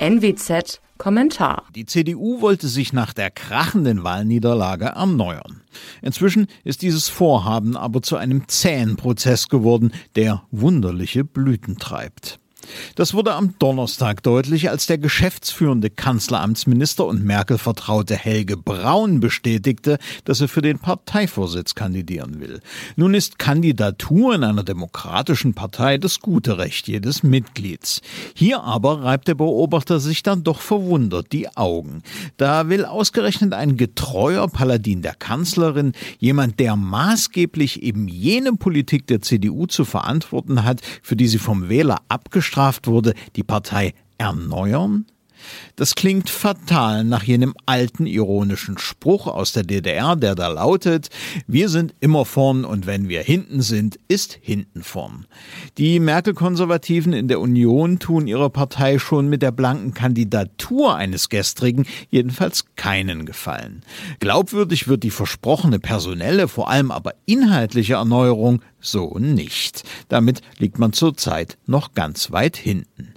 NWZ Kommentar. Die CDU wollte sich nach der krachenden Wahlniederlage erneuern. Inzwischen ist dieses Vorhaben aber zu einem zähen Prozess geworden, der wunderliche Blüten treibt. Das wurde am Donnerstag deutlich, als der geschäftsführende Kanzleramtsminister und Merkel-Vertraute Helge Braun bestätigte, dass er für den Parteivorsitz kandidieren will. Nun ist Kandidatur in einer demokratischen Partei das gute Recht jedes Mitglieds. Hier aber reibt der Beobachter sich dann doch verwundert die Augen. Da will ausgerechnet ein getreuer Paladin der Kanzlerin, jemand, der maßgeblich eben jene Politik der CDU zu verantworten hat, für die sie vom Wähler abgestraft wurde, die Partei erneuern? Das klingt fatal nach jenem alten ironischen Spruch aus der DDR, der da lautet, wir sind immer vorn und wenn wir hinten sind, ist hinten vorn. Die Merkel-Konservativen in der Union tun ihrer Partei schon mit der blanken Kandidatur eines gestrigen jedenfalls keinen Gefallen. Glaubwürdig wird die versprochene personelle, vor allem aber inhaltliche Erneuerung so nicht. Damit liegt man zurzeit noch ganz weit hinten.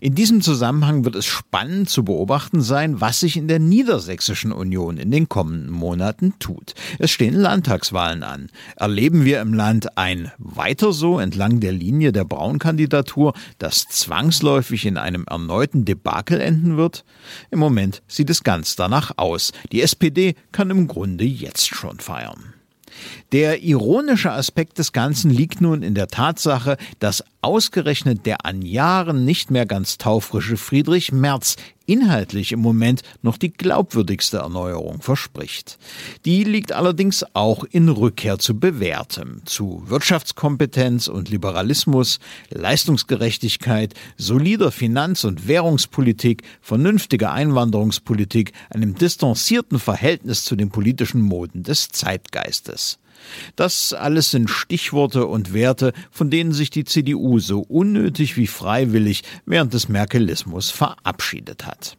In diesem Zusammenhang wird es spannend zu beobachten sein, was sich in der Niedersächsischen Union in den kommenden Monaten tut. Es stehen Landtagswahlen an. Erleben wir im Land ein weiter so entlang der Linie der Braun-Kandidatur, das zwangsläufig in einem erneuten Debakel enden wird? Im Moment sieht es ganz danach aus. Die SPD kann im Grunde jetzt schon feiern. Der ironische Aspekt des Ganzen liegt nun in der Tatsache, dass ausgerechnet der an Jahren nicht mehr ganz taufrische Friedrich Merz inhaltlich im Moment noch die glaubwürdigste Erneuerung verspricht. Die liegt allerdings auch in Rückkehr zu Bewährtem, zu Wirtschaftskompetenz und Liberalismus, Leistungsgerechtigkeit, solider Finanz- und Währungspolitik, vernünftiger Einwanderungspolitik, einem distanzierten Verhältnis zu den politischen Moden des Zeitgeistes. Das alles sind Stichworte und Werte, von denen sich die CDU so unnötig wie freiwillig während des Merkelismus verabschiedet hat.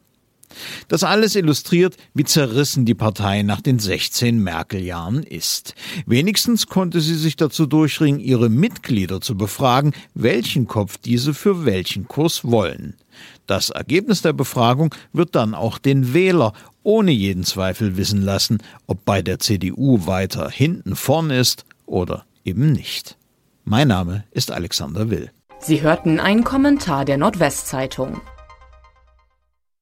Das alles illustriert, wie zerrissen die Partei nach den 16 Merkel-Jahren ist. Wenigstens konnte sie sich dazu durchringen, ihre Mitglieder zu befragen, welchen Kopf diese für welchen Kurs wollen. Das Ergebnis der Befragung wird dann auch den Wähler ohne jeden Zweifel wissen lassen, ob bei der CDU weiter hinten vorn ist oder eben nicht. Mein Name ist Alexander Will. Sie hörten einen Kommentar der Nordwestzeitung.